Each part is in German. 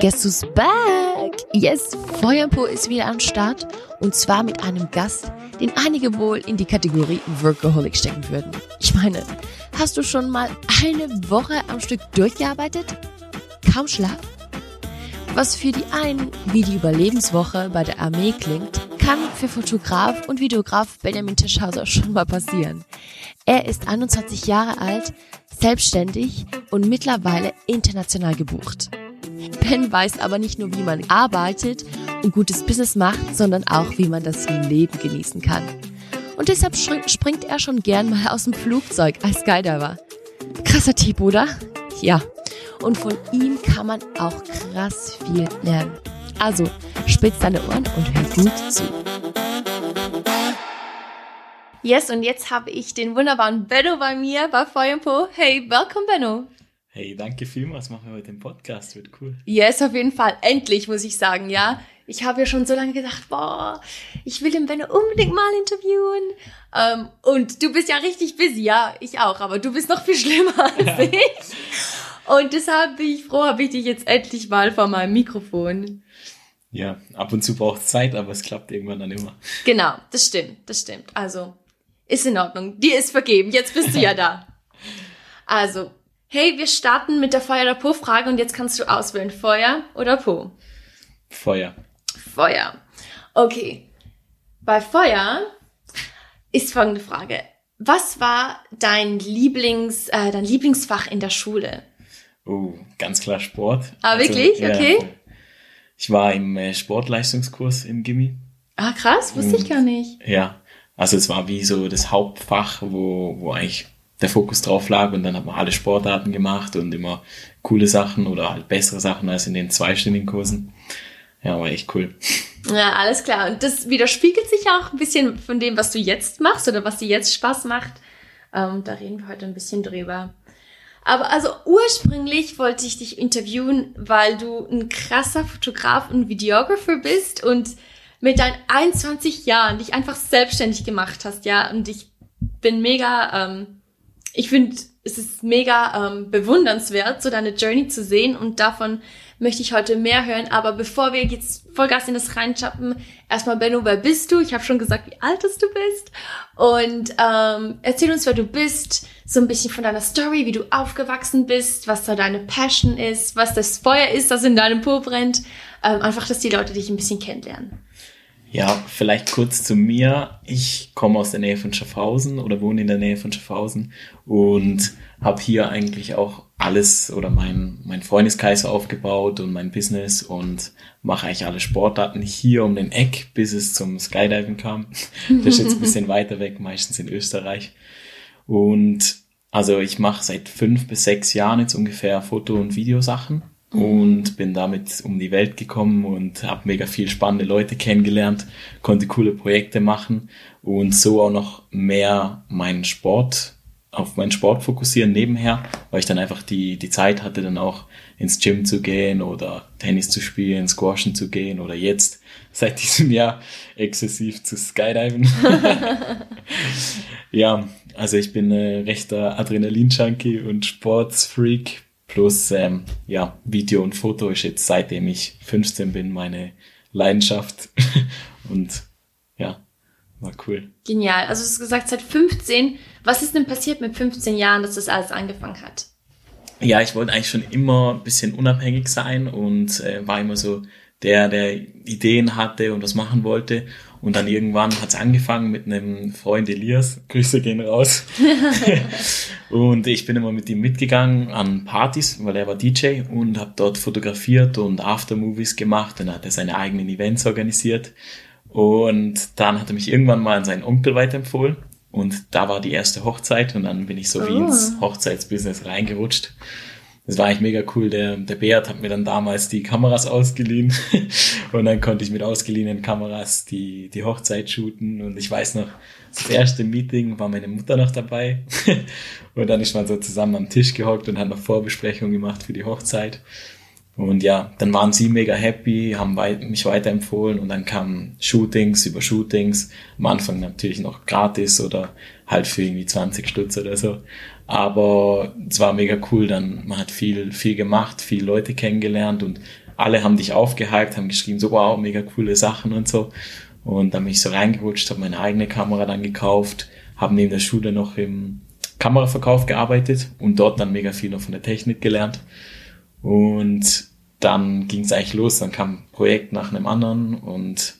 Guess who's back? Yes, Feuerpo ist wieder am Start und zwar mit einem Gast, den einige wohl in die Kategorie Workaholic stecken würden. Ich meine, hast du schon mal eine Woche am Stück durchgearbeitet? Kaum Schlaf? Was für die einen wie die Überlebenswoche bei der Armee klingt, kann für Fotograf und Videograf Benjamin Tischhauser schon mal passieren. Er ist 21 Jahre alt, selbstständig und mittlerweile international gebucht. Ben weiß aber nicht nur, wie man arbeitet und gutes Business macht, sondern auch, wie man das Leben genießen kann. Und deshalb springt er schon gern mal aus dem Flugzeug als Skydiver. Krasser Typ, oder? Ja. Und von ihm kann man auch krass viel lernen. Also, spitz deine Ohren und hör gut zu. Yes, und jetzt habe ich den wunderbaren Benno bei mir bei Feuerpo. Hey, welcome Benno. Hey, danke vielmals. Machen wir heute den Podcast. Wird cool. Yes, auf jeden Fall. Endlich, muss ich sagen, ja. Ich habe ja schon so lange gedacht, boah, ich will den Benno unbedingt mal interviewen. Ähm, und du bist ja richtig busy, ja, ich auch, aber du bist noch viel schlimmer als ja. ich. Und deshalb bin ich froh, habe ich dich jetzt endlich mal vor meinem Mikrofon. Ja, ab und zu braucht es Zeit, aber es klappt irgendwann dann immer. Genau, das stimmt, das stimmt. Also, ist in Ordnung. Dir ist vergeben. Jetzt bist du ja da. Also, Hey, wir starten mit der Feuer- oder Po-Frage und jetzt kannst du auswählen, Feuer oder Po. Feuer. Feuer. Okay. Bei Feuer ist folgende Frage. Was war dein Lieblings, äh, dein Lieblingsfach in der Schule? Oh, ganz klar Sport. Ah, also, wirklich? Ja, okay. Ich war im äh, Sportleistungskurs im Gimmi. Ah, krass, wusste und, ich gar nicht. Ja, also es war wie so das Hauptfach, wo, wo eigentlich der Fokus drauf lag und dann hat man alle Sportarten gemacht und immer coole Sachen oder halt bessere Sachen als in den zweistündigen Kursen. Ja, war echt cool. Ja, alles klar. Und das widerspiegelt sich auch ein bisschen von dem, was du jetzt machst oder was dir jetzt Spaß macht. Ähm, da reden wir heute ein bisschen drüber. Aber also ursprünglich wollte ich dich interviewen, weil du ein krasser Fotograf und Videographer bist und mit deinen 21 Jahren dich einfach selbstständig gemacht hast, ja. Und ich bin mega ähm, ich finde, es ist mega ähm, bewundernswert, so deine Journey zu sehen und davon möchte ich heute mehr hören. Aber bevor wir jetzt Vollgas in das reinschappen, erstmal Benno, wer bist du? Ich habe schon gesagt, wie alt du bist. Und ähm, erzähl uns, wer du bist, so ein bisschen von deiner Story, wie du aufgewachsen bist, was da deine Passion ist, was das Feuer ist, das in deinem Po brennt. Ähm, einfach, dass die Leute dich ein bisschen kennenlernen. Ja, vielleicht kurz zu mir. Ich komme aus der Nähe von Schaffhausen oder wohne in der Nähe von Schaffhausen und habe hier eigentlich auch alles oder mein, mein Freundeskreis aufgebaut und mein Business und mache eigentlich alle Sportarten hier um den Eck, bis es zum Skydiving kam. Das ist jetzt ein bisschen weiter weg, meistens in Österreich. Und also ich mache seit fünf bis sechs Jahren jetzt ungefähr Foto- und Videosachen. Und bin damit um die Welt gekommen und habe mega viel spannende Leute kennengelernt, konnte coole Projekte machen und so auch noch mehr meinen Sport auf meinen Sport fokussieren nebenher, weil ich dann einfach die, die Zeit hatte, dann auch ins Gym zu gehen oder Tennis zu spielen, Squashen zu gehen oder jetzt seit diesem Jahr exzessiv zu Skydiven. ja, also ich bin ein rechter Adrenalin-Junkie und Sportsfreak, Plus, ähm, ja, Video und Foto ist jetzt seitdem ich 15 bin meine Leidenschaft. und ja, war cool. Genial. Also du hast gesagt, seit 15. Was ist denn passiert mit 15 Jahren, dass das alles angefangen hat? Ja, ich wollte eigentlich schon immer ein bisschen unabhängig sein und äh, war immer so der, der Ideen hatte und was machen wollte. Und dann irgendwann hat es angefangen mit einem Freund Elias. Grüße gehen raus. und ich bin immer mit ihm mitgegangen an Partys, weil er war DJ und habe dort fotografiert und Aftermovies gemacht. Dann hat er seine eigenen Events organisiert. Und dann hat er mich irgendwann mal an seinen Onkel weiterempfohlen. Und da war die erste Hochzeit und dann bin ich so oh. wie ins Hochzeitsbusiness reingerutscht das war eigentlich mega cool. Der, der Beat hat mir dann damals die Kameras ausgeliehen und dann konnte ich mit ausgeliehenen Kameras die, die Hochzeit shooten und ich weiß noch, das erste Meeting war meine Mutter noch dabei und dann ist man so zusammen am Tisch gehockt und hat noch Vorbesprechungen gemacht für die Hochzeit. Und ja, dann waren sie mega happy, haben mich weiterempfohlen und dann kamen Shootings über Shootings. Am Anfang natürlich noch gratis oder halt für irgendwie 20 Stutz oder so. Aber es war mega cool, dann man hat viel, viel gemacht, viele Leute kennengelernt und alle haben dich aufgehypt, haben geschrieben, so wow, mega coole Sachen und so. Und dann bin ich so reingerutscht, habe meine eigene Kamera dann gekauft, habe neben der Schule noch im Kameraverkauf gearbeitet und dort dann mega viel noch von der Technik gelernt. Und dann ging es eigentlich los, dann kam ein Projekt nach einem anderen und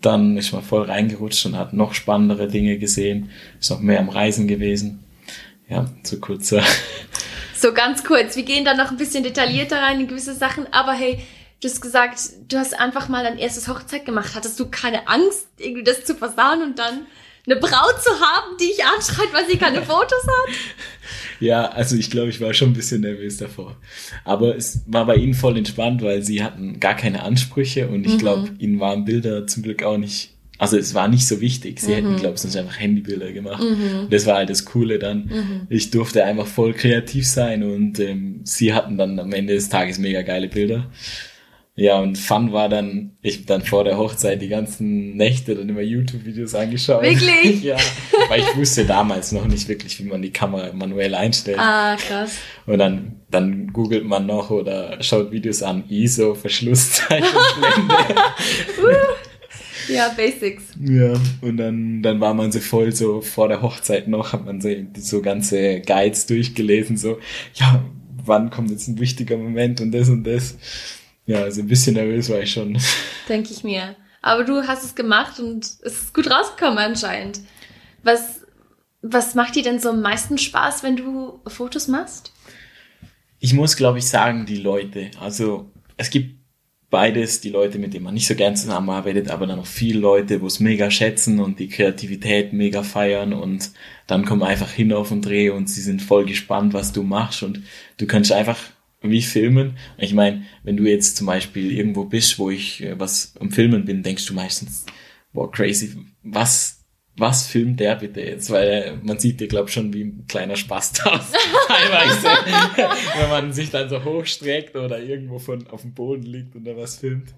dann ist man voll reingerutscht und hat noch spannendere Dinge gesehen, ist noch mehr am Reisen gewesen. Ja, so kurz. So ganz kurz, wir gehen dann noch ein bisschen detaillierter rein in gewisse Sachen, aber hey, du hast gesagt, du hast einfach mal dein erstes Hochzeit gemacht. Hattest du keine Angst, irgendwie das zu versauen und dann eine Braut zu haben, die ich anschreit, weil sie keine Fotos hat? Ja, also ich glaube, ich war schon ein bisschen nervös davor. Aber es war bei ihnen voll entspannt, weil sie hatten gar keine Ansprüche und ich mhm. glaube, ihnen waren Bilder zum Glück auch nicht, also es war nicht so wichtig. Sie mhm. hätten, glaube ich, sonst einfach Handybilder gemacht. Mhm. Das war halt das Coole dann. Mhm. Ich durfte einfach voll kreativ sein und ähm, sie hatten dann am Ende des Tages mega geile Bilder. Ja, und Fun war dann, ich hab dann vor der Hochzeit die ganzen Nächte dann immer YouTube-Videos angeschaut. Wirklich? ja, weil ich wusste damals noch nicht wirklich, wie man die Kamera manuell einstellt. Ah, krass. Und dann, dann googelt man noch oder schaut Videos an, ISO, Verschlusszeichen, Blende. ja, Basics. Ja, und dann, dann war man so voll so vor der Hochzeit noch, hat man so, so ganze Guides durchgelesen, so, ja, wann kommt jetzt ein wichtiger Moment und das und das. Ja, also ein bisschen nervös war ich schon. Denke ich mir. Aber du hast es gemacht und es ist gut rausgekommen anscheinend. Was, was macht dir denn so am meisten Spaß, wenn du Fotos machst? Ich muss, glaube ich, sagen, die Leute. Also es gibt beides, die Leute, mit denen man nicht so gern zusammenarbeitet, aber dann noch viele Leute, wo es mega schätzen und die Kreativität mega feiern und dann kommen einfach hin auf den Dreh und sie sind voll gespannt, was du machst und du kannst einfach wie Filmen. Ich meine, wenn du jetzt zum Beispiel irgendwo bist, wo ich äh, was am Filmen bin, denkst du meistens, boah, crazy, was, was filmt der bitte jetzt? Weil man sieht dir, glaub schon wie ein kleiner Spaß aus. Teilweise. wenn man sich dann so hochstreckt oder irgendwo von auf dem Boden liegt und da was filmt.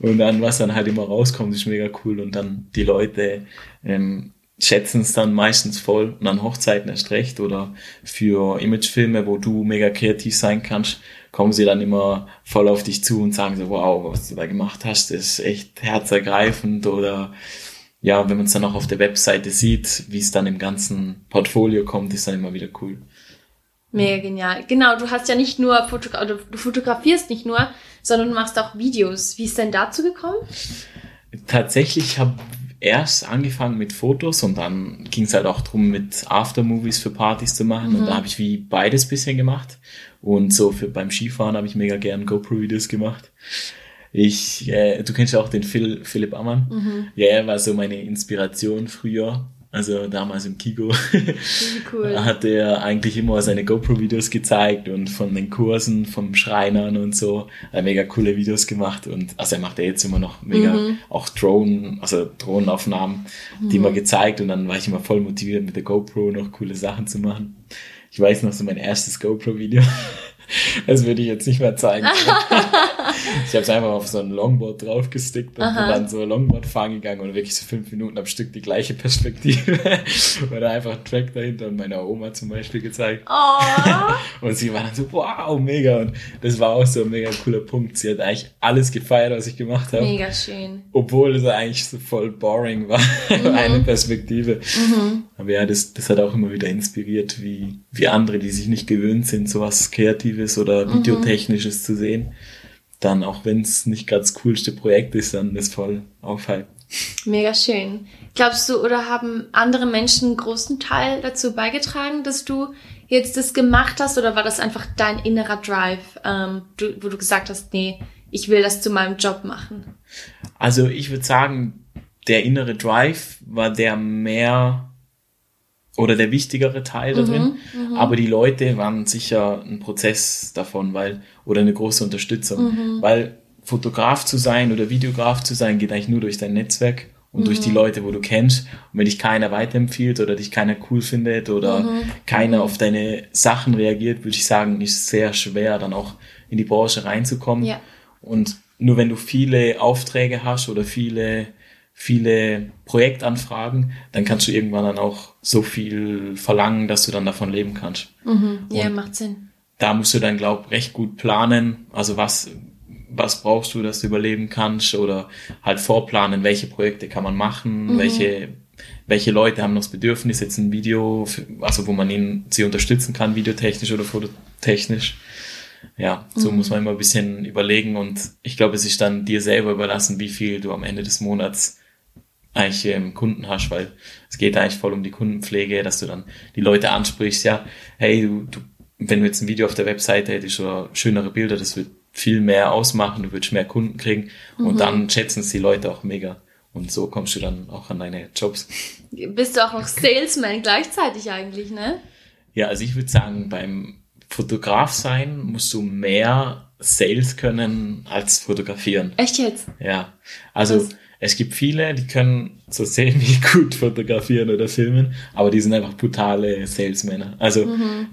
Und dann, was dann halt immer rauskommt, ist mega cool. Und dann die Leute ähm, schätzen es dann meistens voll und an Hochzeiten erst recht oder für Imagefilme, wo du mega kreativ sein kannst, kommen sie dann immer voll auf dich zu und sagen so, wow, was du da gemacht hast, ist echt herzergreifend oder ja, wenn man es dann auch auf der Webseite sieht, wie es dann im ganzen Portfolio kommt, ist dann immer wieder cool. Mega genial. Genau, du hast ja nicht nur Fotogra du fotografierst nicht nur, sondern du machst auch Videos. Wie ist denn dazu gekommen? Tatsächlich habe erst angefangen mit Fotos und dann ging es halt auch drum, mit Aftermovies für Partys zu machen. Mhm. Und da habe ich wie beides bisschen gemacht. Und so für beim Skifahren habe ich mega gern GoPro-Videos gemacht. Ich, äh, du kennst ja auch den Phil, Philipp Ammann. Mhm. Ja, er war so meine Inspiration früher. Also damals im Kigo cool. hat er eigentlich immer seine GoPro-Videos gezeigt und von den Kursen, vom Schreinern und so. Hat mega coole Videos gemacht und also er macht ja jetzt immer noch mega mhm. auch Drohnen, also Drohnenaufnahmen, mhm. die immer gezeigt und dann war ich immer voll motiviert mit der GoPro noch coole Sachen zu machen. Ich weiß noch so mein erstes GoPro-Video. Das würde ich jetzt nicht mehr zeigen. ich habe es einfach auf so ein Longboard draufgestickt und Aha. bin dann so Longboard fahren gegangen und wirklich so fünf Minuten am Stück die gleiche Perspektive. Oder einfach ein Track dahinter und meiner Oma zum Beispiel gezeigt. Oh. und sie war dann so, wow, mega. Und das war auch so ein mega cooler Punkt. Sie hat eigentlich alles gefeiert, was ich gemacht habe. Mega schön. Obwohl es eigentlich so voll boring war. Mhm. Eine Perspektive. Mhm. Aber ja, das, das hat auch immer wieder inspiriert, wie, wie andere, die sich nicht gewöhnt sind, sowas Kreatives oder mhm. Videotechnisches mhm. zu sehen dann, auch wenn es nicht ganz das coolste Projekt ist, dann ist voll aufhalten. Mega schön. Glaubst du, oder haben andere Menschen einen großen Teil dazu beigetragen, dass du jetzt das gemacht hast, oder war das einfach dein innerer Drive, ähm, du, wo du gesagt hast, nee, ich will das zu meinem Job machen? Also ich würde sagen, der innere Drive war der mehr oder der wichtigere Teil da drin. Mhm, mhm, Aber die Leute waren sicher ein Prozess davon, weil, oder eine große Unterstützung. Mhm. Weil Fotograf zu sein oder Videograf zu sein, geht eigentlich nur durch dein Netzwerk und mhm. durch die mhm. Leute, wo du kennst. Und wenn dich keiner weiterempfiehlt oder dich keiner cool findet oder mhm. keiner auf deine Sachen reagiert, würde ich sagen, ist sehr schwer, dann auch in die Branche reinzukommen. Ja. Und nur wenn du viele Aufträge hast oder viele viele Projektanfragen, dann kannst du irgendwann dann auch so viel verlangen, dass du dann davon leben kannst. Mhm. Ja, macht Sinn. Da musst du dann, glaub, recht gut planen, also was, was brauchst du, dass du überleben kannst oder halt vorplanen, welche Projekte kann man machen, Mhm. welche welche Leute haben noch das Bedürfnis, jetzt ein Video, für, also wo man ihnen sie unterstützen kann, videotechnisch oder fototechnisch. Ja, so Mhm. muss man immer ein bisschen überlegen und ich glaube, es ist dann dir selber überlassen, wie viel du am Ende des Monats eigentlich ähm, Kunden hast, weil es geht eigentlich voll um die Kundenpflege, dass du dann die Leute ansprichst, ja, hey, du, du wenn du jetzt ein Video auf der Webseite hättest oder schönere Bilder, das wird viel mehr ausmachen, du würdest mehr Kunden kriegen Mhm. und dann schätzen es die Leute auch mega. Und so kommst du dann auch an deine Jobs. Bist du auch noch Salesman gleichzeitig eigentlich, ne? Ja, also ich würde sagen, beim Fotograf sein musst du mehr Sales können als fotografieren. Echt jetzt? Ja, also Was? Es gibt viele, die können so semi gut fotografieren oder filmen, aber die sind einfach brutale Salesmänner. Also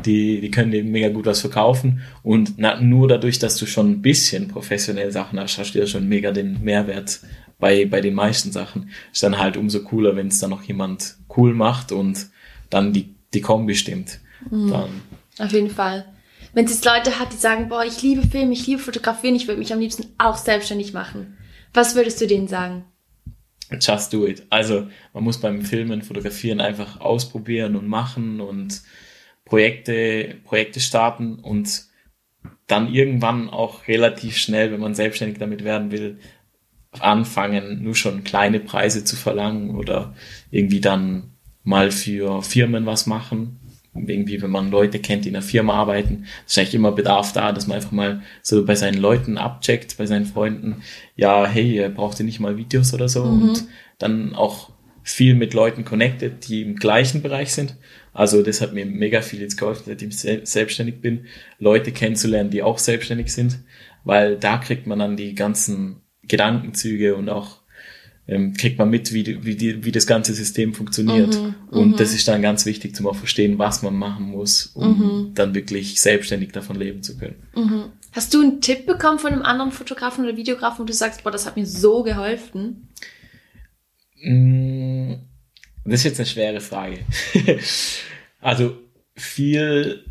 die, die können dir mega gut was verkaufen und na, nur dadurch, dass du schon ein bisschen professionell Sachen hast, hast du ja schon mega den Mehrwert bei, bei den meisten Sachen. Ist dann halt umso cooler, wenn es dann noch jemand cool macht und dann die, die Kombi stimmt. Dann Auf jeden Fall. Wenn es jetzt Leute hat, die sagen, boah, ich liebe Film, ich liebe Fotografieren, ich würde mich am liebsten auch selbstständig machen. Was würdest du denen sagen? Just do it. Also man muss beim Filmen, Fotografieren einfach ausprobieren und machen und Projekte, Projekte starten und dann irgendwann auch relativ schnell, wenn man selbstständig damit werden will, anfangen, nur schon kleine Preise zu verlangen oder irgendwie dann mal für Firmen was machen. Irgendwie, wenn man Leute kennt, die in einer Firma arbeiten, ist eigentlich immer Bedarf da, dass man einfach mal so bei seinen Leuten abcheckt, bei seinen Freunden, ja, hey, braucht ihr nicht mal Videos oder so und dann auch viel mit Leuten connected, die im gleichen Bereich sind. Also das hat mir mega viel jetzt geholfen, seitdem ich sel- selbstständig bin, Leute kennenzulernen, die auch selbstständig sind, weil da kriegt man dann die ganzen Gedankenzüge und auch ähm, kriegt man mit, wie, die, wie, die, wie das ganze System funktioniert. und das ist dann ganz wichtig, zum auch verstehen, was man machen muss, um dann wirklich selbstständig davon leben zu können. Hast du einen Tipp bekommen von einem anderen Fotografen oder Videografen, wo du sagst, boah, das hat mir so geholfen? Mm, Das ist jetzt eine schwere Frage. also viel,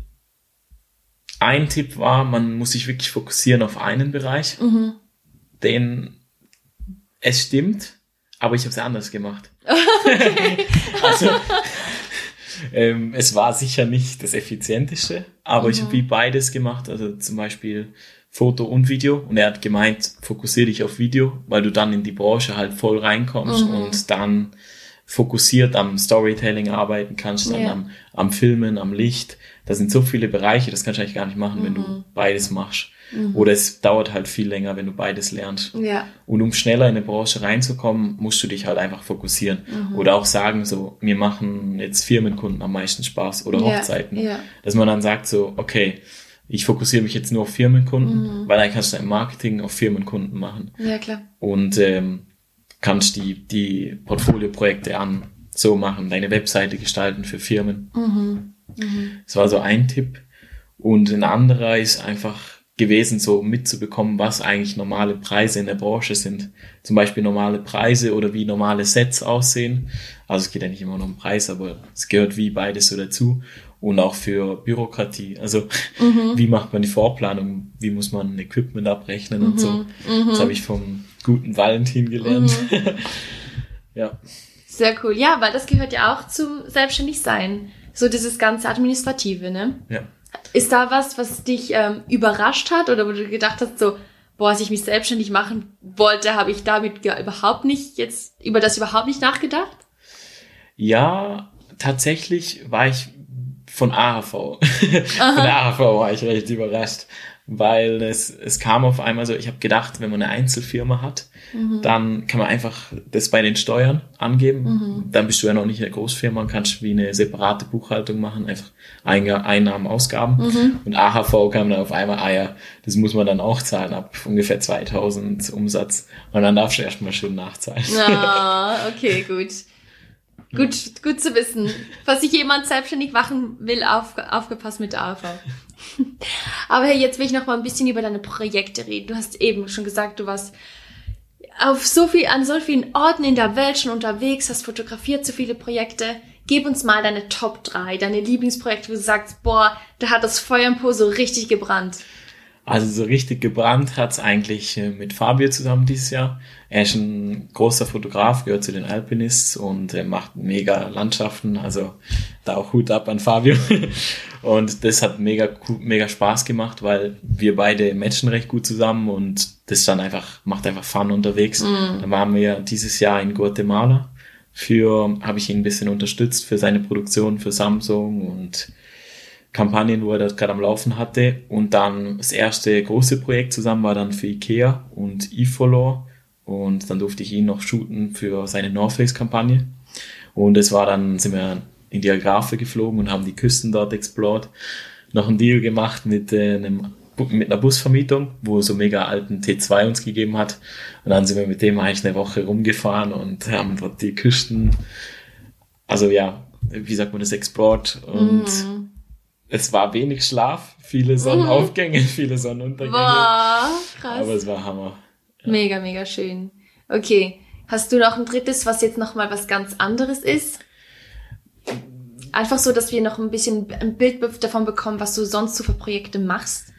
ein Tipp war, man muss sich wirklich fokussieren auf einen Bereich, den es stimmt, aber ich habe es anders gemacht. also ähm, es war sicher nicht das effizienteste, aber ich habe wie beides gemacht, also zum Beispiel Foto und Video und er hat gemeint, fokussiere dich auf Video, weil du dann in die Branche halt voll reinkommst und dann fokussiert am Storytelling arbeiten kannst, dann Ja. am, am Filmen, am Licht. Da sind so viele Bereiche, das kannst du eigentlich gar nicht machen, wenn du beides machst. Oder es dauert halt viel länger, wenn du beides lernst. Ja. Und um schneller in eine Branche reinzukommen, musst du dich halt einfach fokussieren. Oder auch sagen, so, mir machen jetzt Firmenkunden am meisten Spaß oder Ja, Hochzeiten. ja. Dass man dann sagt so, okay, ich fokussiere mich jetzt nur auf Firmenkunden, weil dann kannst du dein Marketing auf Firmenkunden machen. Ja, klar. Und ähm, kannst die, die Portfolioprojekte an so machen, deine Webseite gestalten für Firmen. Das war so ein Tipp. Und ein anderer ist einfach gewesen, so mitzubekommen, was eigentlich normale Preise in der Branche sind. Zum Beispiel normale Preise oder wie normale Sets aussehen. Also es geht ja nicht immer nur um Preis, aber es gehört wie beides so dazu. Und auch für Bürokratie. Also wie macht man die Vorplanung? Wie muss man Equipment abrechnen und so. Das habe ich vom guten Valentin gelernt. ja. Sehr cool. Ja, weil das gehört ja auch zum Selbstständigsein. So dieses ganze Administrative, ne? Ja. Ist da was, was dich ähm, überrascht hat oder wo du gedacht hast, so, boah, als ich mich selbstständig machen wollte, habe ich damit ja überhaupt nicht jetzt, über das überhaupt nicht nachgedacht? Ja, tatsächlich war ich von AHV. von der AHV war ich recht überrascht, weil es, es kam auf einmal so, ich habe gedacht, wenn man eine Einzelfirma hat, dann kann man einfach das bei den Steuern angeben. Dann bist du ja noch nicht eine Großfirma und kannst wie eine separate Buchhaltung machen, einfach Einnahmen, Ausgaben. Und AHV kam dann auf einmal, ah ja, das muss man dann auch zahlen ab ungefähr 2000 Umsatz. Und dann darfst du erstmal schön nachzahlen. Ah, okay, gut. Gut, gut zu wissen. Falls sich jemand selbstständig machen will, auf, aufgepasst mit der AV. Aber hey, jetzt will ich noch mal ein bisschen über deine Projekte reden. Du hast eben schon gesagt, du warst auf so viel, an so vielen Orten in der Welt schon unterwegs, hast fotografiert so viele Projekte. Gib uns mal deine Top 3, deine Lieblingsprojekte, wo du sagst, boah, da hat das Feuer im Po so richtig gebrannt. Also so richtig gebrannt hat's eigentlich äh, mit Fabio zusammen dieses Jahr. Er ist ein großer Fotograf, gehört zu den Alpinists und er macht mega Landschaften. Also da auch Hut ab an Fabio. Und das hat mega, mega Spaß gemacht, weil wir beide matchen recht gut zusammen und das dann einfach, macht einfach Fun unterwegs. Mm. Dann waren wir dieses Jahr in Guatemala. Für, habe ich ihn ein bisschen unterstützt für seine Produktion für Samsung und Kampagnen, wo er das gerade am Laufen hatte. Und dann das erste große Projekt zusammen war dann für Ikea und eFollow. Und dann durfte ich ihn noch shooten für seine North Face Kampagne. Und es war dann, sind wir in die Agrave geflogen und haben die Küsten dort explored. Noch einen Deal gemacht mit äh, einem mit einer Busvermietung, wo so mega alten T2 uns gegeben hat. Und dann sind wir mit dem eigentlich eine Woche rumgefahren und haben dort die Küsten, also ja, wie sagt man das, explored und mm es war wenig Schlaf, viele Sonnenaufgänge, mhm. viele Sonnenuntergänge. Boah, krass. Aber es war Hammer. Ja. Mega, mega schön. Okay. Hast du noch ein drittes, was jetzt nochmal was ganz anderes ist? Einfach so, dass wir noch ein bisschen ein Bild davon bekommen, was du sonst so für Projekte machst.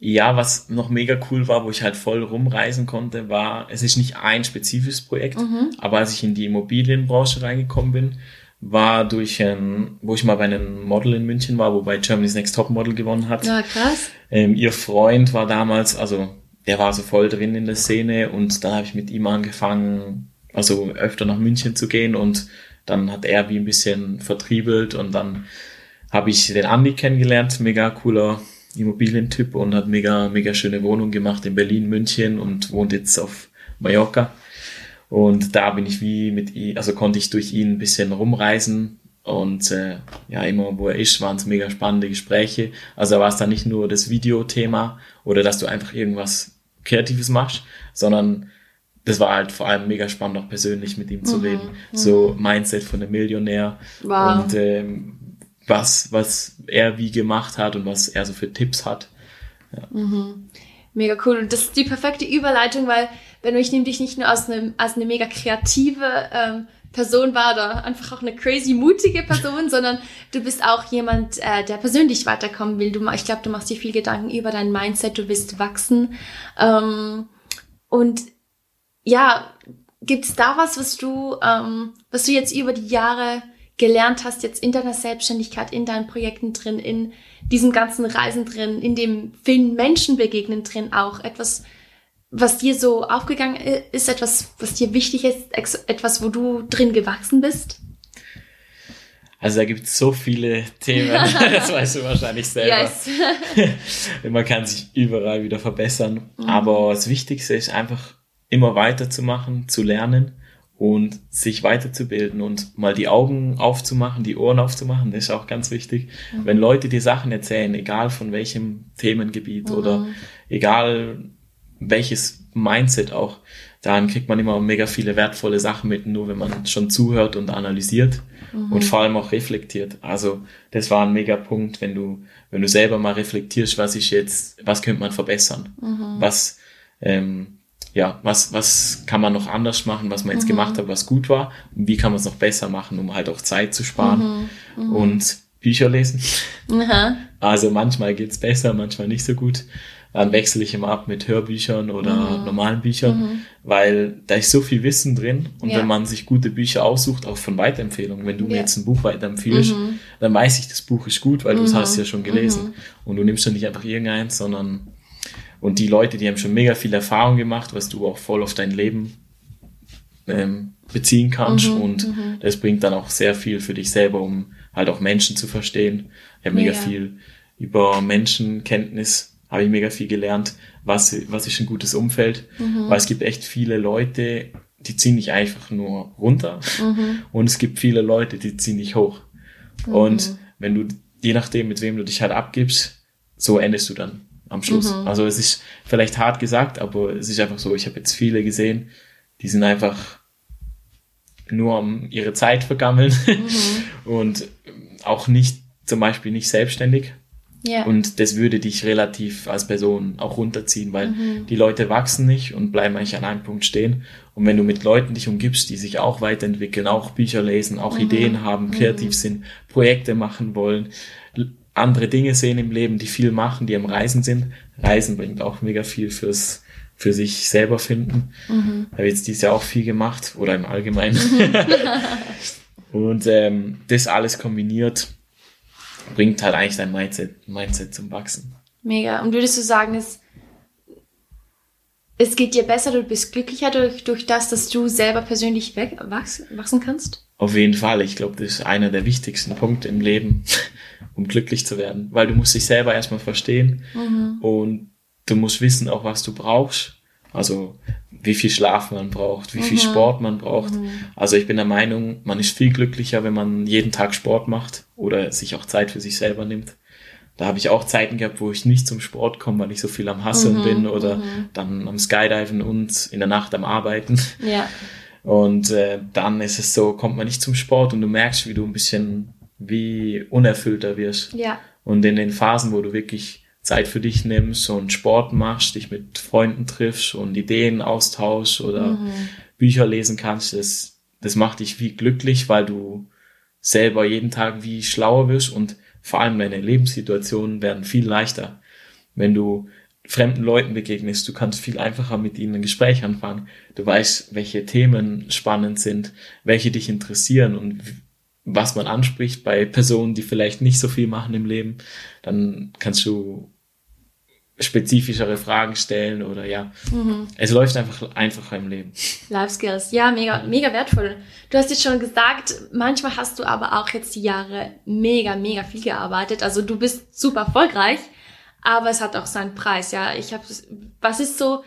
Ja, was noch mega cool war, wo ich halt voll rumreisen konnte, war, es ist nicht ein spezifisches Projekt, mhm. aber als ich in die Immobilienbranche reingekommen bin, war durch, ähm, wo ich mal bei einem Model in München war, wobei Germany's Next Top Model gewonnen hat. Ja, krass. Ähm, ihr Freund war damals, also der war so voll drin in der Szene und dann habe ich mit ihm angefangen, also öfter nach München zu gehen und dann hat er wie ein bisschen vertriebelt und dann habe ich den Andi kennengelernt, mega cooler Immobilientyp und hat mega, mega schöne Wohnung gemacht in Berlin, München und wohnt jetzt auf Mallorca. Und da bin ich wie mit ihm, also konnte ich durch ihn ein bisschen rumreisen. Und äh, ja, immer wo er ist, waren es mega spannende Gespräche. Also war es dann nicht nur das Videothema oder dass du einfach irgendwas Kreatives machst, sondern das war halt vor allem mega spannend, auch persönlich mit ihm zu mhm, reden. Mhm. So Mindset von einem Millionär wow. und ähm, was, was er wie gemacht hat und was er so für Tipps hat. Ja. Mhm. Mega cool. Und das ist die perfekte Überleitung, weil wenn ich nehme dich nicht nur als eine, als eine mega kreative ähm, Person war oder einfach auch eine crazy mutige Person, sondern du bist auch jemand, äh, der persönlich weiterkommen will. Du, ich glaube, du machst dir viel Gedanken über dein Mindset, du willst wachsen. Ähm, und ja, gibt's da was, was du, ähm, was du jetzt über die Jahre gelernt hast, jetzt in deiner Selbstständigkeit, in deinen Projekten drin, in diesen ganzen Reisen drin, in dem vielen Menschen begegnen drin auch etwas, was dir so aufgegangen ist, etwas, was dir wichtig ist, etwas, wo du drin gewachsen bist? Also da gibt es so viele Themen, das weißt du wahrscheinlich selber. Yes. Man kann sich überall wieder verbessern. Mhm. Aber das Wichtigste ist einfach immer weiterzumachen, zu lernen und sich weiterzubilden und mal die Augen aufzumachen, die Ohren aufzumachen, das ist auch ganz wichtig. Mhm. Wenn Leute dir Sachen erzählen, egal von welchem Themengebiet mhm. oder egal welches Mindset auch, dann kriegt man immer mega viele wertvolle Sachen mit, nur wenn man schon zuhört und analysiert mhm. und vor allem auch reflektiert. Also das war ein mega Punkt, wenn du, wenn du selber mal reflektierst, was ich jetzt, was könnte man verbessern, mhm. was, ähm, ja, was, was kann man noch anders machen, was man jetzt mhm. gemacht hat, was gut war, und wie kann man es noch besser machen, um halt auch Zeit zu sparen mhm. Mhm. und Bücher lesen. Also manchmal geht's besser, manchmal nicht so gut dann wechsle ich immer ab mit Hörbüchern oder mhm. normalen Büchern, mhm. weil da ist so viel Wissen drin und ja. wenn man sich gute Bücher aussucht, auch von Weiterempfehlungen, wenn du ja. mir jetzt ein Buch weiterempfiehlst, mhm. dann weiß ich, das Buch ist gut, weil du es hast ja schon gelesen mhm. und du nimmst dann nicht einfach irgendeins, sondern und die Leute, die haben schon mega viel Erfahrung gemacht, was du auch voll auf dein Leben ähm, beziehen kannst mhm. und mhm. das bringt dann auch sehr viel für dich selber, um halt auch Menschen zu verstehen. Ich habe mega ja. viel über Menschenkenntnis habe ich mega viel gelernt, was, was ist ein gutes Umfeld, mhm. weil es gibt echt viele Leute, die ziehen dich einfach nur runter mhm. und es gibt viele Leute, die ziehen dich hoch. Mhm. Und wenn du, je nachdem, mit wem du dich halt abgibst, so endest du dann am Schluss. Mhm. Also es ist vielleicht hart gesagt, aber es ist einfach so, ich habe jetzt viele gesehen, die sind einfach nur am ihre Zeit vergammeln mhm. und auch nicht, zum Beispiel nicht selbstständig, ja. Und das würde dich relativ als Person auch runterziehen, weil mhm. die Leute wachsen nicht und bleiben eigentlich an einem Punkt stehen. Und wenn du mit Leuten dich umgibst, die sich auch weiterentwickeln, auch Bücher lesen, auch mhm. Ideen haben, mhm. kreativ mhm. sind, Projekte machen wollen, andere Dinge sehen im Leben, die viel machen, die am Reisen sind, Reisen bringt auch mega viel fürs für sich selber finden. Mhm. Habe jetzt dieses Jahr auch viel gemacht oder im Allgemeinen. Mhm. und ähm, das alles kombiniert bringt halt eigentlich dein Mindset, Mindset zum Wachsen. Mega. Und würdest du sagen, es, es geht dir besser, du bist glücklicher durch, durch das, dass du selber persönlich weg, wachs, wachsen kannst? Auf jeden Fall. Ich glaube, das ist einer der wichtigsten Punkte im Leben, um glücklich zu werden. Weil du musst dich selber erstmal verstehen mhm. und du musst wissen auch, was du brauchst. Also wie viel Schlaf man braucht, wie mhm. viel Sport man braucht. Mhm. Also ich bin der Meinung, man ist viel glücklicher, wenn man jeden Tag Sport macht oder sich auch Zeit für sich selber nimmt. Da habe ich auch Zeiten gehabt, wo ich nicht zum Sport komme, weil ich so viel am Hasseln mhm. bin oder mhm. dann am Skydiven und in der Nacht am Arbeiten. Ja. Und äh, dann ist es so, kommt man nicht zum Sport und du merkst, wie du ein bisschen wie unerfüllter wirst. Ja. Und in den Phasen, wo du wirklich Zeit für dich nimmst und Sport machst, dich mit Freunden triffst und Ideen austauschst oder mhm. Bücher lesen kannst, das, das macht dich wie glücklich, weil du selber jeden Tag wie schlauer wirst und vor allem deine Lebenssituationen werden viel leichter. Wenn du fremden Leuten begegnest, du kannst viel einfacher mit ihnen ein Gespräch anfangen. Du weißt, welche Themen spannend sind, welche dich interessieren und was man anspricht bei Personen, die vielleicht nicht so viel machen im Leben. Dann kannst du spezifischere Fragen stellen oder ja. Mhm. Es läuft einfach einfacher im Leben. Life Skills, ja, mega, mega wertvoll. Du hast jetzt schon gesagt, manchmal hast du aber auch jetzt die Jahre mega, mega viel gearbeitet. Also du bist super erfolgreich, aber es hat auch seinen Preis, ja. Ich habe, was ist so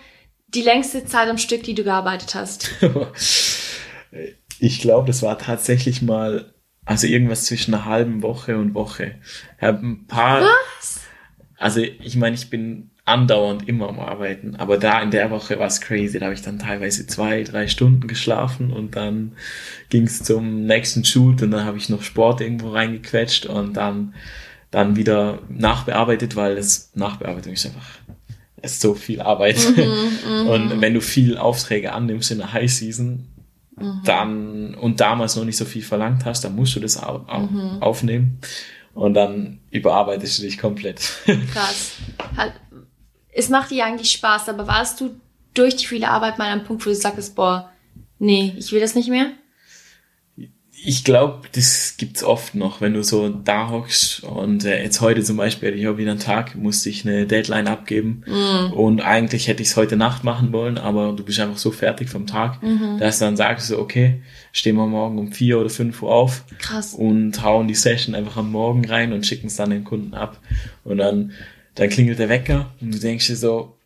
die längste Zeit am Stück, die du gearbeitet hast? ich glaube, das war tatsächlich mal, also irgendwas zwischen einer halben Woche und Woche. Ich habe ein paar. Was? Also ich meine, ich bin andauernd immer am Arbeiten, aber da in der Woche war es crazy. Da habe ich dann teilweise zwei, drei Stunden geschlafen und dann ging es zum nächsten Shoot und dann habe ich noch Sport irgendwo reingequetscht und dann dann wieder nachbearbeitet, weil das Nachbearbeitung ist einfach es ist so viel Arbeit. Mhm, und mhm. wenn du viel Aufträge annimmst in der High Season, mhm. dann und damals noch nicht so viel verlangt hast, dann musst du das auch, auch mhm. aufnehmen und dann überarbeitest du dich komplett. Krass. Es macht dir eigentlich Spaß, aber warst du durch die viele Arbeit mal am Punkt, wo du sagst, boah, nee, ich will das nicht mehr? Ich glaube, das gibt's oft noch, wenn du so da hockst und äh, jetzt heute zum Beispiel ich auch wieder einen Tag, musste ich eine Deadline abgeben mm. und eigentlich hätte ich es heute Nacht machen wollen, aber du bist einfach so fertig vom Tag, mhm. dass du dann sagst so, okay, stehen wir morgen um vier oder fünf Uhr auf Krass. und hauen die Session einfach am Morgen rein und schicken es dann den Kunden ab und dann, dann klingelt der Wecker und du denkst dir so,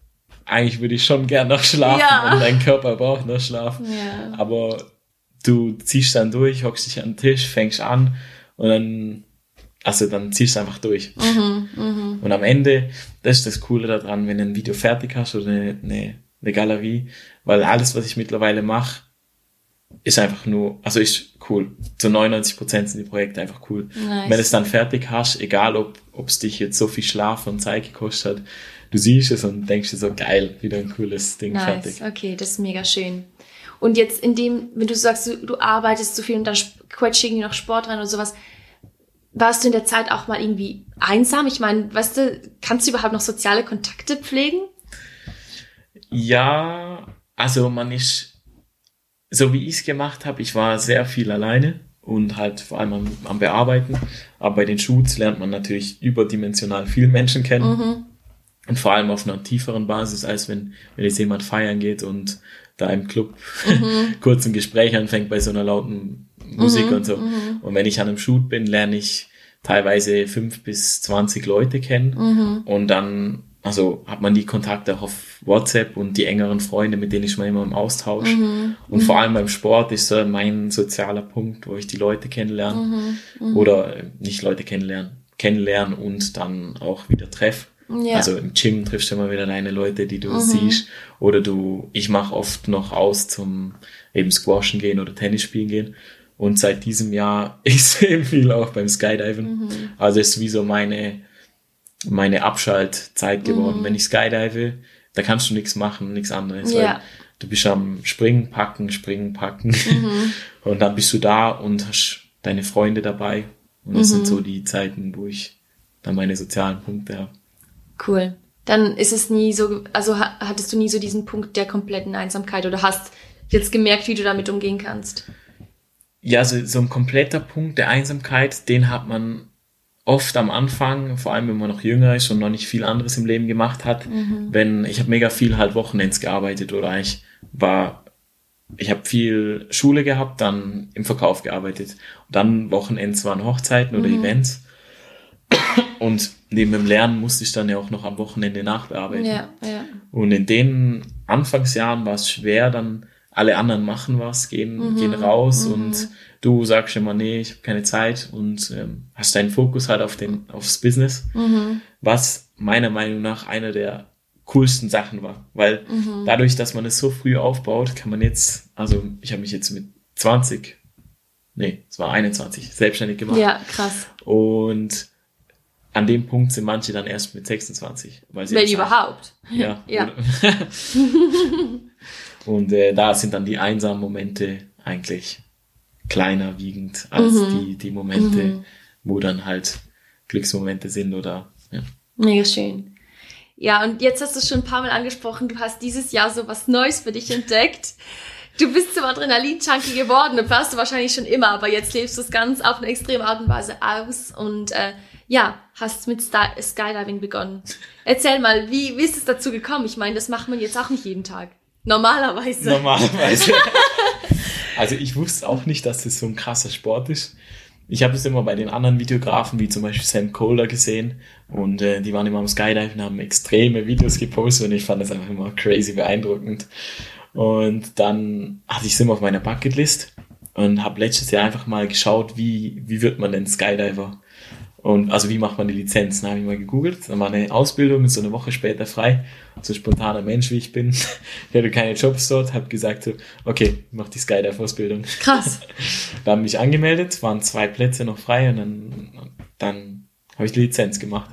eigentlich würde ich schon gern noch schlafen ja. und dein Körper braucht noch Schlaf, ja. aber du ziehst dann durch, hockst dich an den Tisch, fängst an und dann, also dann ziehst du einfach durch. Mhm, mh. Und am Ende, das ist das Coole daran, wenn du ein Video fertig hast oder eine, eine, eine Galerie, weil alles, was ich mittlerweile mache, ist einfach nur, also ist cool. Zu 99 Prozent sind die Projekte einfach cool. Nice. Wenn du es dann fertig hast, egal ob es dich jetzt so viel Schlaf und Zeit gekostet hat, du siehst es und denkst dir so, geil, wieder ein cooles Ding nice. fertig. Okay, das ist mega schön. Und jetzt in dem, wenn du sagst, du, du arbeitest so viel und dann quetscht irgendwie noch Sport rein oder sowas, warst du in der Zeit auch mal irgendwie einsam? Ich meine, weißt du, kannst du überhaupt noch soziale Kontakte pflegen? Ja, also man ist, so wie ich es gemacht habe, ich war sehr viel alleine und halt vor allem am, am, Bearbeiten. Aber bei den Shoots lernt man natürlich überdimensional viele Menschen kennen. Mhm. Und vor allem auf einer tieferen Basis, als wenn, wenn jetzt jemand feiern geht und da im Club mhm. kurz ein Gespräch anfängt bei so einer lauten Musik mhm, und so. Mhm. Und wenn ich an einem Shoot bin, lerne ich teilweise fünf bis zwanzig Leute kennen mhm. und dann also hat man die Kontakte auch auf WhatsApp und die engeren Freunde, mit denen ich mal immer im Austausch. Mhm. Und vor allem beim Sport ist so mein sozialer Punkt, wo ich die Leute kennenlerne. Mhm. Mhm. Oder nicht Leute kennenlernen, kennenlernen und dann auch wieder treffen. Ja. Also im Gym triffst du immer wieder deine Leute, die du mhm. siehst. Oder du, ich mache oft noch aus zum eben Squashen gehen oder Tennis spielen gehen. Und seit diesem Jahr ist eben viel auch beim Skydiven. Mhm. Also ist wie so meine, meine Abschaltzeit geworden. Mhm. Wenn ich Skydive, da kannst du nichts machen, nichts anderes. Ja. Weil du bist am Springen, Packen, Springen, Packen. Mhm. Und dann bist du da und hast deine Freunde dabei. Und das sind mhm. so die Zeiten, wo ich dann meine sozialen Punkte habe. Cool. dann ist es nie so, also hattest du nie so diesen Punkt der kompletten Einsamkeit oder hast jetzt gemerkt, wie du damit umgehen kannst? Ja, so, so ein kompletter Punkt der Einsamkeit, den hat man oft am Anfang, vor allem wenn man noch jünger ist und noch nicht viel anderes im Leben gemacht hat, mhm. wenn ich habe mega viel halt Wochenends gearbeitet oder ich war ich habe viel Schule gehabt, dann im Verkauf gearbeitet und dann Wochenends waren Hochzeiten oder mhm. Events und neben dem Lernen musste ich dann ja auch noch am Wochenende nachbearbeiten. Ja, ja. Und in den Anfangsjahren war es schwer, dann alle anderen machen was, gehen, mhm. gehen raus mhm. und du sagst immer, nee, ich habe keine Zeit und ähm, hast deinen Fokus halt auf den, aufs Business, mhm. was meiner Meinung nach einer der coolsten Sachen war. Weil mhm. dadurch, dass man es so früh aufbaut, kann man jetzt, also ich habe mich jetzt mit 20, nee, es war 21, selbstständig gemacht. Ja, krass. Und an dem Punkt sind manche dann erst mit 26. Weil sie Wenn überhaupt. Ja. ja. Und äh, da sind dann die einsamen Momente eigentlich kleiner wiegend als mhm. die, die Momente, mhm. wo dann halt Glücksmomente sind oder ja. Mega schön. Ja, und jetzt hast du es schon ein paar Mal angesprochen, du hast dieses Jahr so was Neues für dich entdeckt. Du bist zum Adrenalin-Junkie geworden, das warst du wahrscheinlich schon immer, aber jetzt lebst du es ganz auf eine extreme Art und Weise aus und äh, ja, hast mit Skydiving begonnen. Erzähl mal, wie, wie ist es dazu gekommen? Ich meine, das macht man jetzt auch nicht jeden Tag. Normalerweise. Normalerweise. also ich wusste auch nicht, dass das so ein krasser Sport ist. Ich habe es immer bei den anderen Videografen, wie zum Beispiel Sam Kohler gesehen. Und äh, die waren immer am Skydiven, haben extreme Videos gepostet und ich fand das einfach immer crazy beeindruckend. Und dann hatte ich es immer auf meiner Bucketlist und habe letztes Jahr einfach mal geschaut, wie, wie wird man denn Skydiver? Und also wie macht man die Lizenz? Dann habe ich mal gegoogelt, dann war eine Ausbildung, so eine Woche später frei. So spontaner Mensch wie ich bin. ich hatte keine Jobs dort, habe gesagt so, okay, mach die Skydive-Ausbildung. Krass. da haben mich angemeldet, waren zwei Plätze noch frei und dann, dann habe ich die Lizenz gemacht.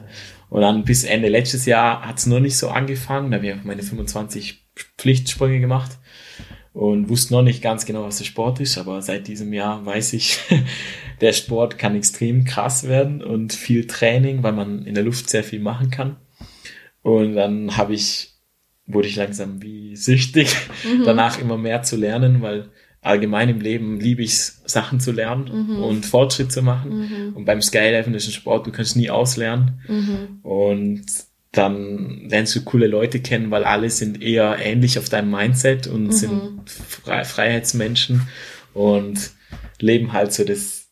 Und dann bis Ende letztes Jahr hat's nur nicht so angefangen, da habe ich meine 25 Pflichtsprünge gemacht und wusste noch nicht ganz genau, was der Sport ist, aber seit diesem Jahr weiß ich, der Sport kann extrem krass werden und viel Training, weil man in der Luft sehr viel machen kann. Und dann habe ich, wurde ich langsam wie süchtig, mhm. danach immer mehr zu lernen, weil allgemein im Leben liebe ich es, Sachen zu lernen mhm. und Fortschritt zu machen. Mhm. Und beim Skydiving ist ein Sport, du kannst nie auslernen. Mhm. Und dann lernst du coole Leute kennen, weil alle sind eher ähnlich auf deinem Mindset und mhm. sind Fre Freiheitsmenschen und leben halt so das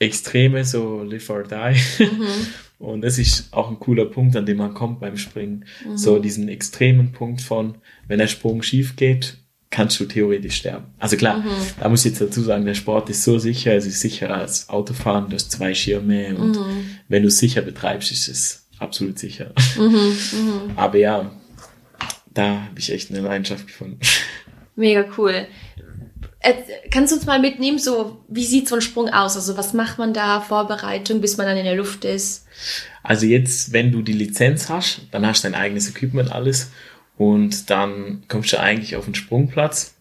Extreme, so live or die. Mhm. Und das ist auch ein cooler Punkt, an dem man kommt beim Springen. Mhm. So diesen extremen Punkt von, wenn der Sprung schief geht, kannst du theoretisch sterben. Also klar, mhm. da muss ich jetzt dazu sagen, der Sport ist so sicher, es ist sicherer als Autofahren, du hast zwei Schirme und mhm. wenn du es sicher betreibst, ist es absolut sicher. Mhm, mh. Aber ja, da habe ich echt eine Leidenschaft gefunden. Mega cool. Kannst du uns mal mitnehmen, so wie sieht so ein Sprung aus? Also was macht man da, Vorbereitung, bis man dann in der Luft ist? Also jetzt, wenn du die Lizenz hast, dann hast du dein eigenes Equipment alles und dann kommst du eigentlich auf den Sprungplatz,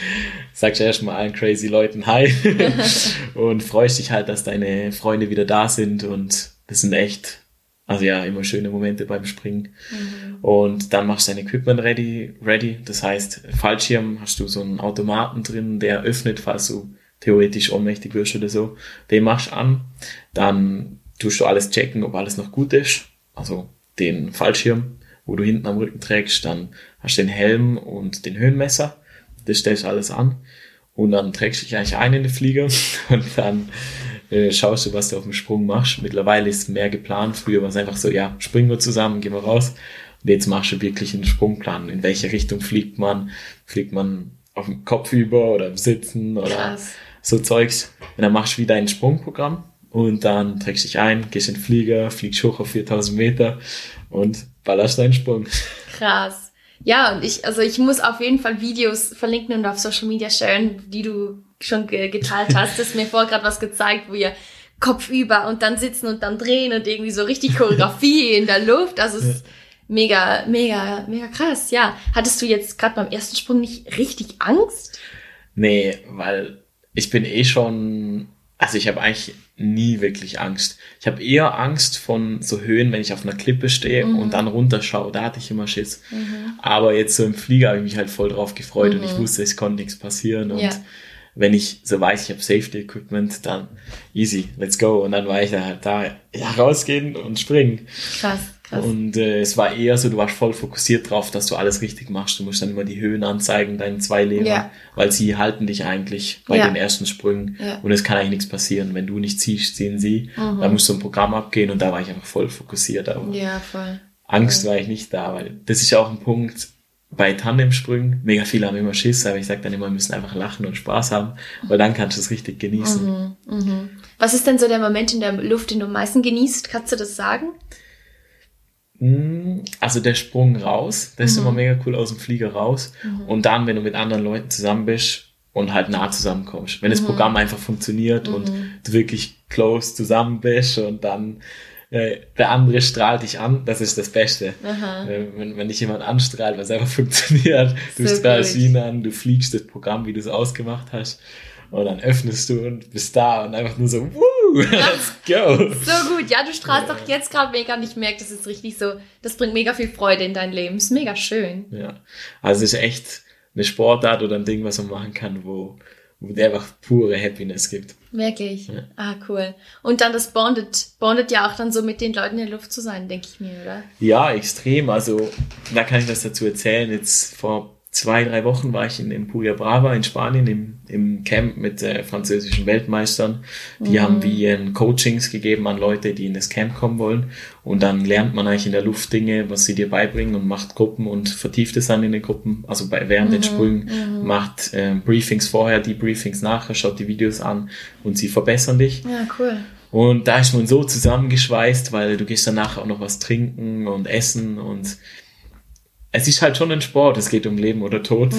sagst du erstmal allen crazy Leuten Hi und freust dich halt, dass deine Freunde wieder da sind und das sind echt also ja, immer schöne Momente beim Springen. Mhm. Und dann machst du dein Equipment ready, ready. Das heißt, Fallschirm hast du so einen Automaten drin, der öffnet, falls du theoretisch ohnmächtig wirst oder so. Den machst du an. Dann tust du alles checken, ob alles noch gut ist. Also den Fallschirm, wo du hinten am Rücken trägst. Dann hast du den Helm und den Höhenmesser. Das stellst du alles an. Und dann trägst du dich eigentlich ein in den Flieger und dann äh, schaust du, was du auf dem Sprung machst. Mittlerweile ist mehr geplant. Früher war es einfach so, ja, springen wir zusammen, gehen wir raus. Und jetzt machst du wirklich einen Sprungplan. In welche Richtung fliegt man? Fliegt man auf dem Kopf über oder im Sitzen oder Krass. so Zeugs. Und dann machst du wieder ein Sprungprogramm und dann trägst dich ein, gehst in den Flieger, fliegst hoch auf 4000 Meter und ballerst deinen Sprung. Krass. Ja, und ich, also ich muss auf jeden Fall Videos verlinken und auf Social Media sharen, die du schon geteilt hast. Du hast mir vorher gerade was gezeigt, wo ihr Kopf über und dann sitzen und dann drehen und irgendwie so richtig Choreografie in der Luft. Also es ist mega, mega, mega krass. Ja, hattest du jetzt gerade beim ersten Sprung nicht richtig Angst? Nee, weil ich bin eh schon, also ich habe eigentlich nie wirklich Angst. Ich habe eher Angst von so Höhen, wenn ich auf einer Klippe stehe Mhm. und dann runterschaue. Da hatte ich immer Schiss. Aber jetzt so im Flieger habe ich mich halt voll drauf gefreut und ich wusste, es konnte nichts passieren. Und Mhm. Ja. Wenn ich so weiß, ich habe Safety Equipment, dann easy, let's go. Und dann war ich da halt da, ja, rausgehen und springen. Krass, krass. Und äh, es war eher so, du warst voll fokussiert drauf, dass du alles richtig machst. Du musst dann immer die Höhen anzeigen, deinen zwei Lehrer, Ja. weil sie halten dich eigentlich bei Ja. den ersten Sprüngen. Ja. Und es kann eigentlich nichts passieren. Wenn du nicht ziehst, ziehen sie. Da musst du ein Programm abgehen und da war ich einfach voll fokussiert. Aber ja, voll. Angst war ich nicht da, weil das ist auch ein Punkt bei Tandemsprüngen. Mega viele haben immer Schiss, aber ich sage dann immer, wir müssen einfach lachen und Spaß haben, weil dann kannst du es richtig genießen. Was ist denn so der Moment in der Luft, den du am meisten genießt? Kannst du das sagen? Mm, Also der Sprung raus, das Mhm. ist immer mega cool aus dem Flieger raus. Und dann, wenn du mit anderen Leuten zusammen bist und halt nah zusammenkommst. Mhm. Wenn das Programm einfach funktioniert und du wirklich close zusammen bist und dann äh, der andere strahlt dich an, das ist das Beste. Äh, wenn, wenn dich jemand anstrahlt, was einfach funktioniert, du So strahlst gut. ihn an, du fliegst das Programm, wie du es ausgemacht hast. Und dann öffnest du und bist da und einfach nur so, woo, let's go. So gut, ja, du strahlst doch jetzt gerade mega und ich merke, das ist richtig so, das bringt mega viel Freude in dein Leben. Ist mega schön. Ja, also es ist echt eine Sportart oder ein Ding, was man machen kann, wo, wo dir einfach pure Happiness gibt. Wirklich. Ah, cool. Und dann das bondet, bondet ja auch dann so mit den Leuten in der Luft zu sein, denke ich mir, oder? Ja, extrem. Also da kann ich was dazu erzählen. Jetzt vor zwei, drei Wochen war ich in Empuria Brava in Spanien im, im Camp mit äh, französischen Weltmeistern. Die haben wie ähm, Coachings gegeben an Leute, die in das Camp kommen wollen. Und dann lernt man eigentlich in der Luft Dinge, was sie dir beibringen und macht Gruppen und vertieft es dann in den Gruppen. Also bei, während den Sprüngen macht ähm, Briefings vorher, die Briefings nachher, schaut die Videos an und sie verbessern dich. Ja, cool. Und da ist man so zusammengeschweißt, weil du gehst danach auch noch was trinken und essen und es ist halt schon ein Sport, es geht um Leben oder Tod.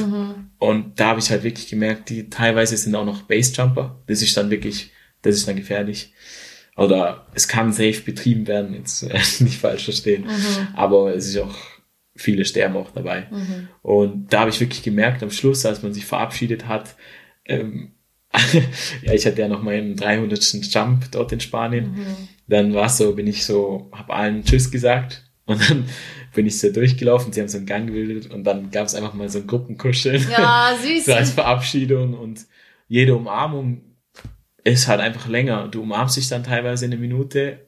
Und da habe ich halt wirklich gemerkt, die teilweise sind auch noch Basejumper. Das ist dann wirklich, das ist dann gefährlich. Oder es kann safe betrieben werden, jetzt äh, nicht falsch verstehen. Aber es ist auch, viele sterben auch dabei. Und da habe ich wirklich gemerkt, am Schluss, als man sich verabschiedet hat, ähm, ja, ich hatte ja noch meinen 300. Jump dort in Spanien. Dann war es so, bin ich so, habe allen Tschüss gesagt und dann bin ich so durchgelaufen. Sie haben so einen Gang gebildet und dann gab es einfach mal so ein Gruppenkuscheln. Ja, süß. so als Verabschiedung und jede Umarmung ist halt einfach länger. Du umarmst dich dann teilweise eine Minute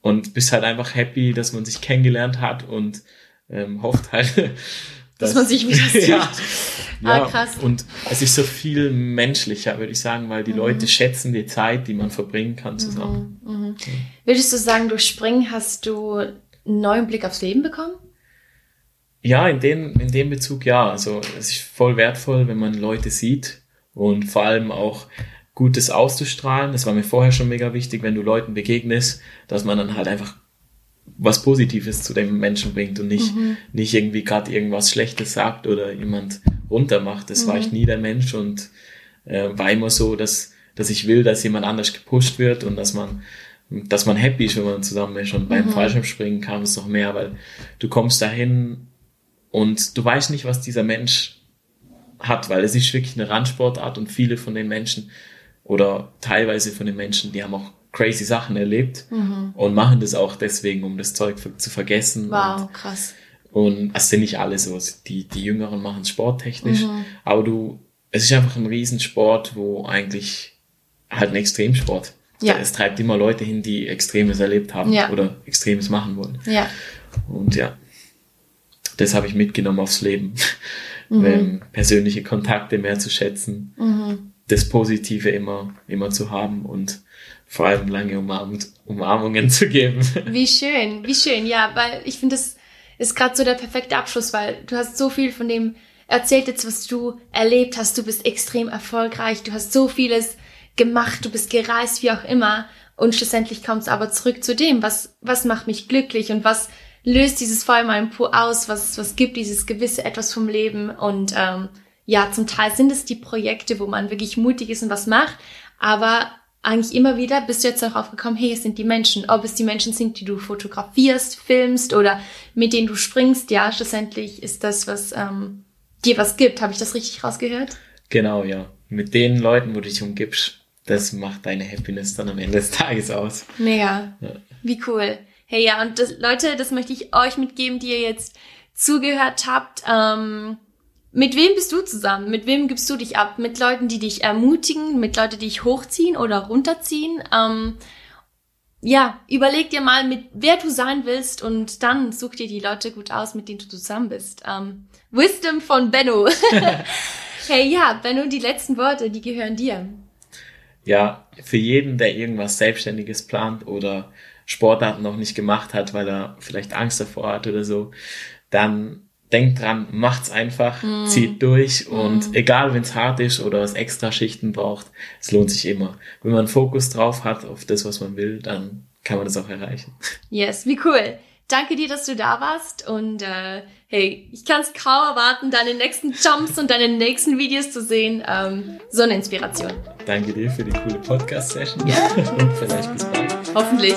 und bist halt einfach happy, dass man sich kennengelernt hat und ähm, hofft halt, Dass man sich wieder sieht. ja, Ah, ja, krass. Und es ist so viel menschlicher, würde ich sagen, weil die Leute schätzen die Zeit, die man verbringen kann zusammen. Würdest du sagen, durch Springen hast du einen neuen Blick aufs Leben bekommen? Ja, in dem, in dem Bezug ja. Also es ist voll wertvoll, wenn man Leute sieht und vor allem auch Gutes auszustrahlen. Das war mir vorher schon mega wichtig, wenn du Leuten begegnest, dass man dann halt einfach was Positives zu dem Menschen bringt und nicht, nicht irgendwie gerade irgendwas Schlechtes sagt oder jemand runtermacht. Das war ich nie der Mensch und äh, war immer so, dass, dass ich will, dass jemand anders gepusht wird und dass man dass man happy ist, wenn man zusammen ist. Und beim Fallschirmspringen kam es noch mehr, weil du kommst dahin und du weißt nicht, was dieser Mensch hat, weil es ist wirklich eine Randsportart und viele von den Menschen oder teilweise von den Menschen, die haben auch crazy Sachen erlebt und machen das auch deswegen, um das Zeug zu vergessen. Wow, krass. Und, und es sind nicht alle so. Die, die Jüngeren machen es sporttechnisch, Mhm. aber du, es ist einfach ein Riesensport, wo eigentlich halt ein Extremsport. Ja. Es treibt immer Leute hin, die Extremes erlebt haben Ja. oder Extremes machen wollen. Ja. Und ja, das habe ich mitgenommen aufs Leben. Mhm. Ähm, persönliche Kontakte mehr zu schätzen, das Positive immer, immer zu haben und vor allem lange umarmt, Umarmungen zu geben. Wie schön, wie schön, ja, weil ich finde, das ist gerade so der perfekte Abschluss, weil du hast so viel von dem erzählt jetzt, was du erlebt hast. Du bist extrem erfolgreich, du hast so vieles gemacht, du bist gereist, wie auch immer. Und schlussendlich kommt es aber zurück zu dem, was, was macht mich glücklich und was löst dieses Feuer in meinem Po aus, was, was gibt dieses gewisse Etwas vom Leben. Und ähm, ja, zum Teil sind es die Projekte, wo man wirklich mutig ist und was macht, aber eigentlich immer wieder bist du jetzt darauf gekommen, hey, es sind die Menschen. Ob es die Menschen sind, die du fotografierst, filmst oder mit denen du springst, ja, schlussendlich ist das, was ähm, dir was gibt. Habe ich das richtig rausgehört? Genau, ja. Mit den Leuten, wo du dich umgibst, das macht deine Happiness dann am Ende des Tages aus. Mega. Ja. Wie cool. Hey, ja, und das, Leute, das möchte ich euch mitgeben, die ihr jetzt zugehört habt. Ähm, mit wem bist du zusammen? Mit wem gibst du dich ab? Mit Leuten, die dich ermutigen, mit Leuten, die dich hochziehen oder runterziehen? Ähm, ja, überleg dir mal, mit wer du sein willst und dann such dir die Leute gut aus, mit denen du zusammen bist. Ähm, Wisdom von Benno. hey, ja, Benno, die letzten Worte, die gehören dir. Ja, für jeden, der irgendwas Selbstständiges plant oder Sportarten noch nicht gemacht hat, weil er vielleicht Angst davor hat oder so, dann denkt dran, macht's einfach, mm. zieht durch und mm. egal wenn es hart ist oder es extra Schichten braucht, es lohnt sich immer. Wenn man Fokus drauf hat auf das, was man will, dann kann man das auch erreichen. Yes, wie cool. Danke dir, dass du da warst und äh, hey, ich kann es kaum erwarten, deine nächsten Jumps und deine nächsten Videos zu sehen. Ähm, so eine Inspiration. Danke dir für die coole Podcast-Session ja. und vielleicht bis bald. Hoffentlich.